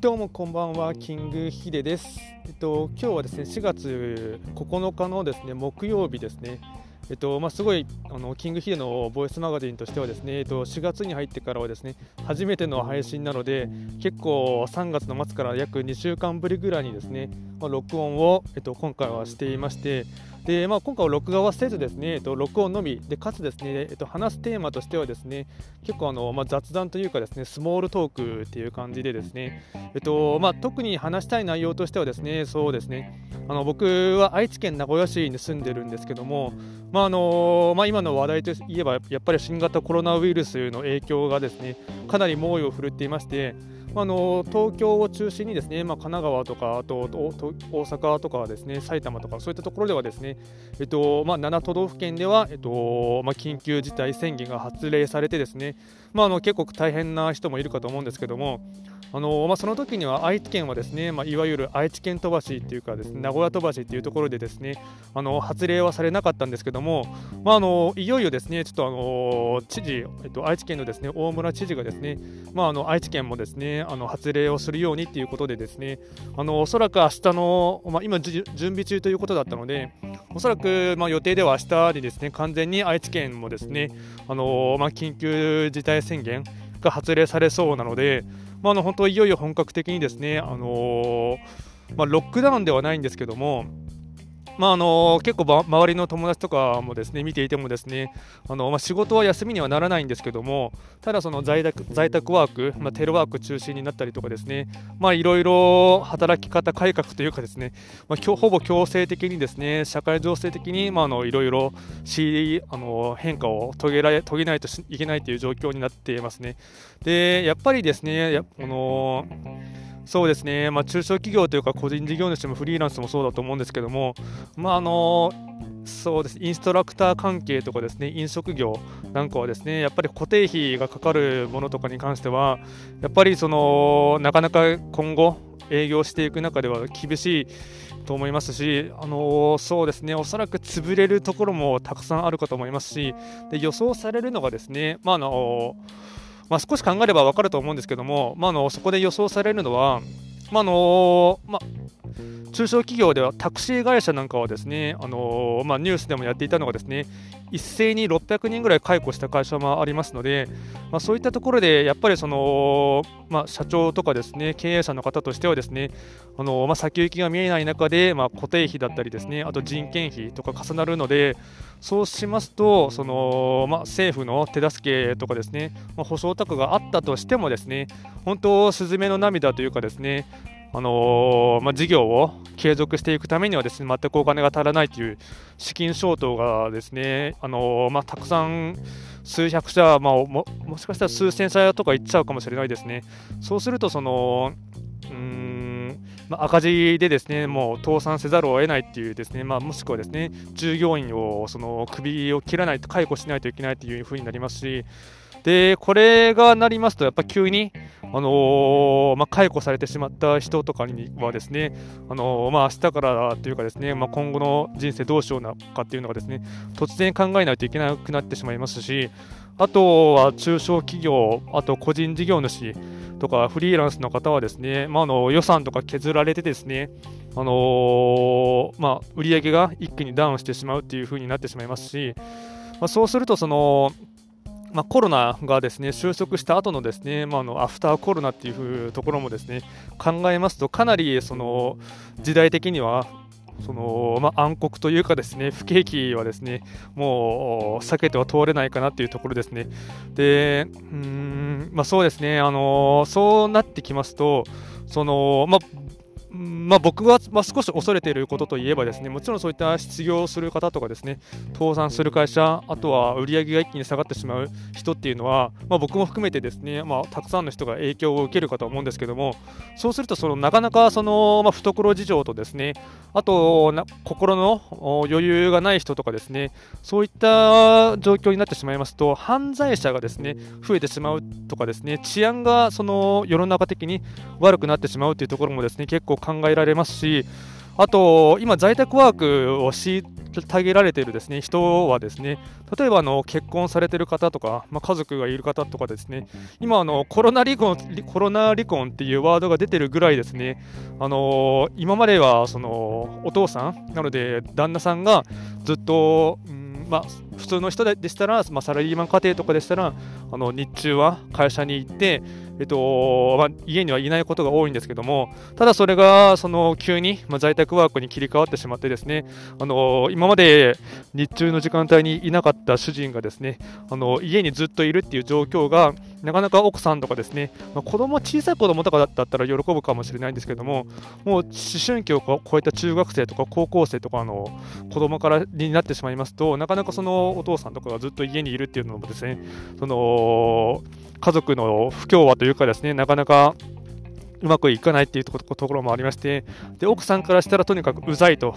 どうもこんばんは、キングヒデです。えっと今日はですね4月9日のですね木曜日ですね。えっとまあ、すごいあのキングヒデのボイスマガジンとしてはですね、えっと、4月に入ってからはですね初めての配信なので結構3月の末から約2週間ぶりぐらいにですね、まあ、録音を、えっと、今回はしていましてで、まあ、今回は録画はせずですね、えっと、録音のみ。でかつですね、えっと、話すテーマとしてはですね結構あの、まあ、雑談というかですねスモールトークっていう感じでですね、えっとまあ、特に話したい内容としてはですねそうですね。あの僕は愛知県名古屋市に住んでるんですけども、まああのまあ、今の話題といえばやっぱり新型コロナウイルスの影響がですねかなり猛威を振るっていましてあの東京を中心にですね、まあ、神奈川とかあと大阪とかですね埼玉とかそういったところではですね、えっとまあ、7都道府県では、えっとまあ、緊急事態宣言が発令されてですね、まあ、あの結構大変な人もいるかと思うんですけどもあのまあ、その時には愛知県はですね、まあ、いわゆる愛知県飛ばしっていうかですね名古屋飛ばしっていうところでですねあの発令はされなかったんですけども、まあ、あのいよいよですねちょっとあの知事、えっと、愛知県のですね大村知事がですね、まあ、あの愛知県もですねあの発令をするようにっていうことでですねあのおそらく明日の、まあ、今準備中ということだったのでおそらく、まあ、予定では明日にですね完全に愛知県もですねあの、まあ、緊急事態宣言が発令されそうなので、まあ、あの本当いよいよ本格的にですね、あのー、まあ、ロックダウンではないんですけども、まああの結構周りの友達とかもですね見ていてもですねあの、まあ、仕事は休みにはならないんですけどもただその在宅在宅ワーク、まあ、テレワーク中心になったりとかですねいろいろ働き方改革というかですね、まあ、ほぼ強制的にですね社会情勢的に、いろいろしあの変化を遂げられ遂げないといけないという状況になっていますね。でやっぱりですねやあのそうですね、まあ、中小企業というか個人事業主もフリーランスもそうだと思うんですけども、まああのそうですインストラクター関係とかですね。飲食業なんかはですねやっぱり固定費がかかるものとかに関してはやっぱりそのなかなか今後営業していく中では厳しいと思いますし、あのそうですね。おそらく潰れるところもたくさんあるかと思いますしで予想されるのがですね、まあのまあ、少し考えれば分かると思うんですけども、まあ、のそこで予想されるのは、まあのまあ、中小企業ではタクシー会社なんかはですね、あのまあ、ニュースでもやっていたのがですね一斉に600人ぐらい解雇した会社もありますので、まあ、そういったところでやっぱりその、まあ、社長とかですね経営者の方としてはですねあの、ま、先行きが見えない中で、ま、固定費だったりですねあと人件費とか重なるのでそうしますとその、ま、政府の手助けとかですね、まあ、保証策があったとしてもですね本当スズメの涙というかですねあのー、まあ、事業を継続していくためにはですね全くお金が足らないという資金消灯がですね、あのー、まあ、たくさん数百社、まあ、ももしかしたら数千社とかいっちゃうかもしれないですね。そうするとそのうんまあ、赤字でですねもう倒産せざるを得ないっていうですね、まあ、もしくはですね従業員をその首を切らないと解雇しないといけないというふうになりますしでこれがなりますとやっぱ急にあのー、まあ、解雇されてしまった人とかにはですね、あのー、まあ、明日からというかですね、まあ、今後の人生どうしようなかっていうのがですね、突然考えないといけなくなってしまいますし、あとは中小企業、あと個人事業主とかフリーランスの方はですね、まあ、あの予算とか削られてですね、あのー、まあ、売上が一気にダウンしてしまうっていう風になってしまいますし、まあ、そうするとそのまあ、コロナがですね収束した後のですね、まあ、のアフターコロナっていうところもですね考えますとかなりその時代的にはそのまあ、暗黒というかですね不景気はですねもう避けては通れないかなというところですね。でうん、まあ、そうですね、あのそうなってきますとその、まあまあ、僕が、まあ、少し恐れていることといえばですねもちろんそういった失業する方とかですね倒産する会社あとは売り上げが一気に下がってしまう人っていうのは、まあ、僕も含めてですね、まあ、たくさんの人が影響を受けるかと思うんですけどもそうするとそのなかなかその、まあ、懐事情とですねあとな心の余裕がない人とかですねそういった状況になってしまいますと犯罪者がですね増えてしまうとかですね治安がその世の中的に悪くなってしまうというところもですね結構考えられますし、あと、今、在宅ワークを虐げられているですね人はですね例えばあの結婚されている方とか、まあ、家族がいる方とかですね今あのコロナ離婚コロナ離婚っていうワードが出てるぐらいですねあの今まではそのお父さんなので旦那さんがずっと、うんまあ、普通の人でしたら、まあ、サラリーマン家庭とかでしたらあの日中は会社に行ってえっとまあ、家にはいないことが多いんですけども、ただそれがその急に、まあ、在宅ワークに切り替わってしまってですね、あの今まで日中の時間帯にいなかった主人がですね、あの家にずっといるっていう状況が、なかなか奥さんとかですね、まあ、子供小さい子供とかだったら喜ぶかもしれないんですけども、もう思春期を超えた中学生とか高校生とかの子供からになってしまいますと、なかなかそのお父さんとかがずっと家にいるっていうのもですね、その家族の不協和というかですね、なかなかうまくいかないっていうところもありまして、で奥さんからしたらとにかくうざいと。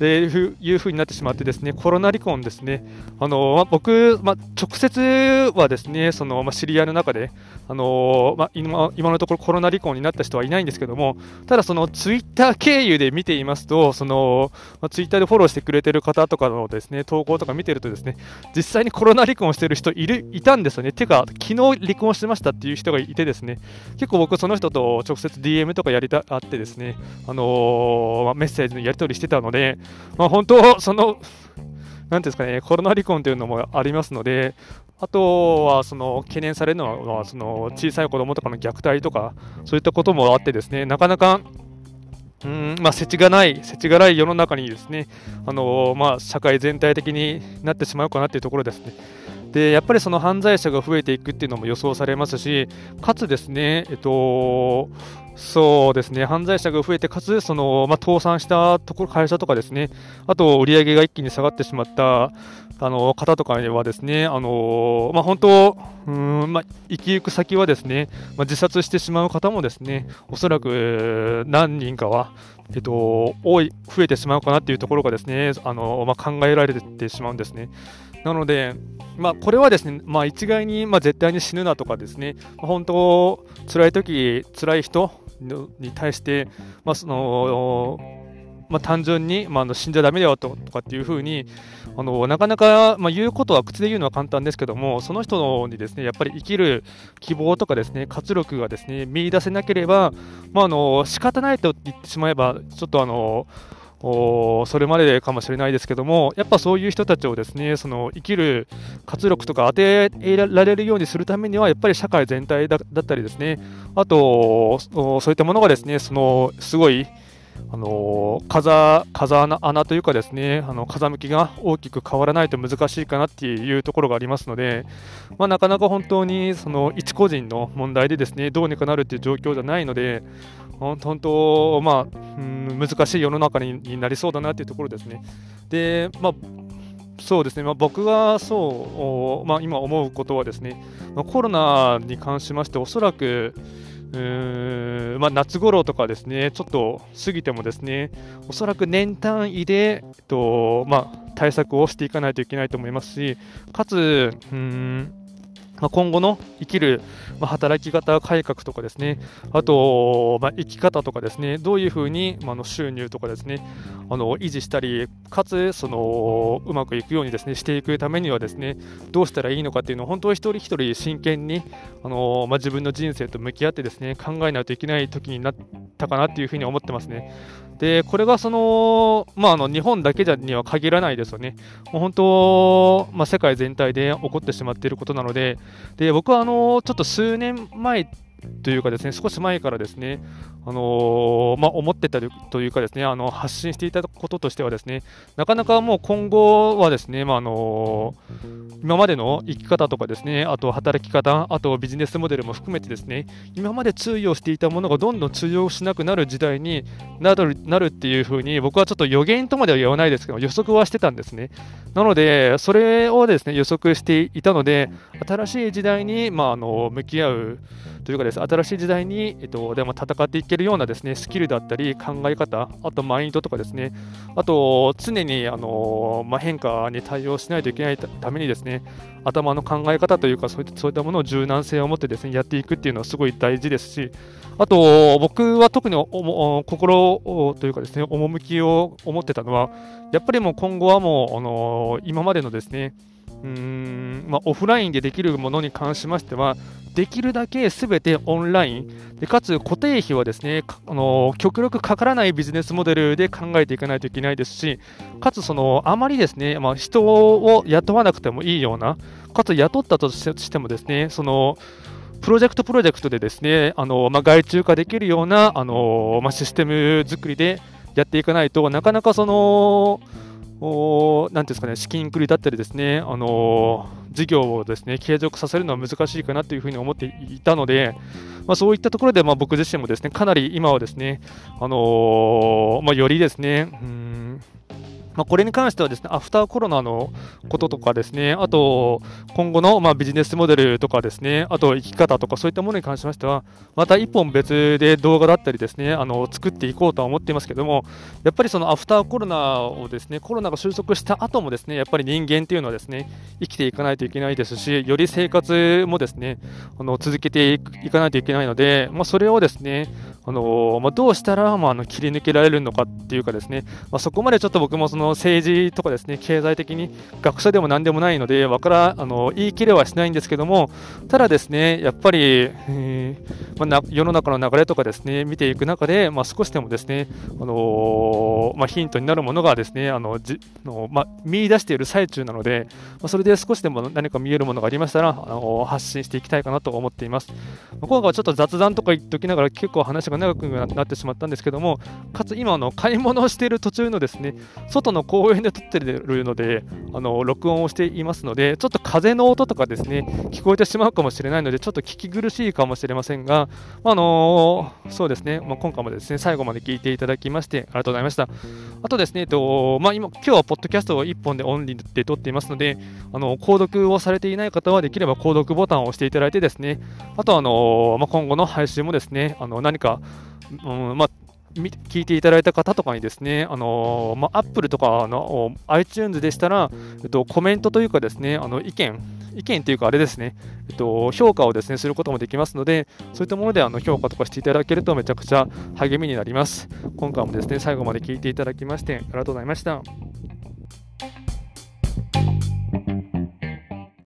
でいうふうになってしまってですねコロナ離婚ですね。あの、ま僕、ま直接はですねその、ま知り合いの中であの、ま今今のところコロナ離婚になった人はいないんですけどもただそのツイッター経由で見ていますとその、まツイッターでフォローしてくれてる方とかのですね投稿とか見てるとですね実際にコロナ離婚してる人いるいたんですよね。てか昨日離婚してましたっていう人がいてですね結構僕その人と直接 DM とかやりたあってですねあのまあメッセージのやり取りしてたのでまあ、本当、その、なんですかね、コロナ離婚というのもありますので、あとはその懸念されるのはその小さい子供とかの虐待とか、そういったこともあってですね、なかなかうんまあ、世知がない、世知がない世の中にですね、あのまあ、社会全体的になってしまうかなというところですね。でやっぱりその犯罪者が増えていくっていうのも予想されますし、かつですね、えっと、そうですね、犯罪者が増えて、かつ、その、まあ、倒産したところ、会社とかですね、あと、売り上げが一気に下がってしまった、あの、方とかはですね、あの、まあ、本当、うん、まあ、生き行く先はですね、まあ、自殺してしまう方もですね、おそらく何人かは、えっと、多い、増えてしまうかなっていうところがですね、あの、まあ、考えられてしまうんですね。なので、まあ、これはですね、まあ、一概に、まあ、絶対に死ぬなとかですね、まあ、本当、辛い時辛い人に対して、まあ、そのまあ、単純に、まあ、の死んじゃだめだよとかっていうふうにあのなかなか、まあ、言うことは口で言うのは簡単ですけどもその人にですねやっぱり生きる希望とかですね活力がですね見出せなければ、まあ、あの仕方ないと言ってしまえばちょっとあのそれまでかもしれないですけども、やっぱそういう人たちをですねその生きる活力とか当てられるようにするためには、やっぱり社会全体だったりですね、あと、そういったものがですねそのすごいあの風風穴穴というかですねあの風向きが大きく変わらないと難しいかなっていうところがありますので、まあ、なかなか本当にその一個人の問題でですねどうにかなるっていう状況じゃないので本当、まあ、うん、難しい世の中になりそうだなっていうところですね。で、まあそうですね、まあ、僕がそう、まあ、今思うことはですね、まあ、コロナに関しまして、おそらく、まあ、夏頃とかですね、ちょっと過ぎてもですね、おそらく年単位で、えっとまあ、対策をしていかないといけないと思いますし、かつ、うんま、今後の生きる、ま、働き方改革とかですね、あと、ま、生き方とかですね、どういうふうに、まあ、の収入とかですね、あの維持したり、かつそのうまくいくようにですねしていくためにはですね、どうしたらいいのかっていうのを本当に一人一人真剣にあの、ま、自分の人生と向き合ってですね考えないといけない時になったかなっていうふうに思ってますね。で、これがその、まあ、あの日本だけには限らないですよね。もう本当、まあ、世界全体で起こってしまっていることなので、で僕はあのちょっと数年前というかですね、少し前からですね、あのー、まあ、思ってたというかですね、あの発信していたこととしてはですね、なかなかもう今後はですね、まあ、あのー、今までの生き方とかですね、あと働き方、あとビジネスモデルも含めてですね、今まで通用していたものがどんどん通用しなくなる時代になるなるっていうふうに、僕はちょっと予言とまでは言わないですけど、予測はしてたんですね。なので、それをですね、予測していたので、新しい時代に、まあ、あの向き合うというかです、新しい時代に、えっと、でも戦っていけるようなですねスキルだったり考え方、あとマインドとかですね、あと常にあの、まあ、変化に対応しないといけないためにですね、頭の考え方というかそういったそういったものを柔軟性を持ってですねやっていくっていうのはすごい大事ですし、あと僕は特に心というかですね、趣を思ってたのは、やっぱりもう今後はもう、あの今までのですね、うーんまあ、オフラインでできるものに関しましては、できるだけすべてオンライン。で、かつ固定費はですね、あの極力かからないビジネスモデルで考えていかないといけないですし、かつそのあまりですね、まあ、人を雇わなくてもいいような、かつ雇ったとしてもですね、そのプロジェクトプロジェクトでですね、あのまあ、外注化できるようなあの、まあ、システム作りでやっていかないとなかなかその、おなんて言うんですかね、資金繰りだったりですね、あの事業をですね継続させるのは難しいかなというふうに思っていたので、まあ、そういったところで、まあ、僕自身もですねかなり今はですね、あのまあ、よりですね、うんまあ、これに関してはですね、アフターコロナのこととかですね、あと今後のまあビジネスモデルとかですね、あと生き方とかそういったものに関しましては、また一本別で動画だったりですね、あの作っていこうとは思っていますけども、やっぱりそのアフターコロナをですね、コロナが収束した後もですね、やっぱり人間っていうのはですね、生きていかないといけないですし、より生活もですね、あの続けていかないといけないので、まあ、それをですね、あのまあ、どうしたら、まあ、あの切り抜けられるのかっていうかですね、まあ、そこまでちょっと僕もその政治とかですね経済的に学者でも何でもないのでわからあの言い切れはしないんですけどもただですねやっぱり、えー、まあ、世の中の流れとかですね見ていく中で、まあ少しでもですね、あのまあヒントになるものがですねあのじの、まあ見出している最中なので、まあそれで少しでも何か見えるものがありましたら、あの発信していきたいかなと思っています。ま今回はちょっと雑談とか言っておきながら結構話が長くなってしまったんですけどもかつ今買い物をしている途中のですね外の公園で撮っているのであの録音をしていますのでちょっと風の音とかですね聞こえてしまうかもしれないのでちょっと聞き苦しいかもしれませんが、あの、そうですね、まあ、今回もですね最後まで聞いていただきましてありがとうございました。あとですね、えっとまあ、今今日はポッドキャストを1本でオンリーで撮っていますのであの購読をされていない方はできれば購読ボタンを押していただいてですねあとあの、まあ、今後の配信もですねあの何かうんまあ、聞いていただいた方とかにですね、あのまあ、Apple とかの iTunes でしたら、えっと、コメントというかですね、あの意見、意見というかあれですね、えっと、評価をですね、することもできますので、そういったものであの評価とかしていただけるとめちゃくちゃ励みになります。今回もですね、最後まで聞いていただきまして、ありがとうございました。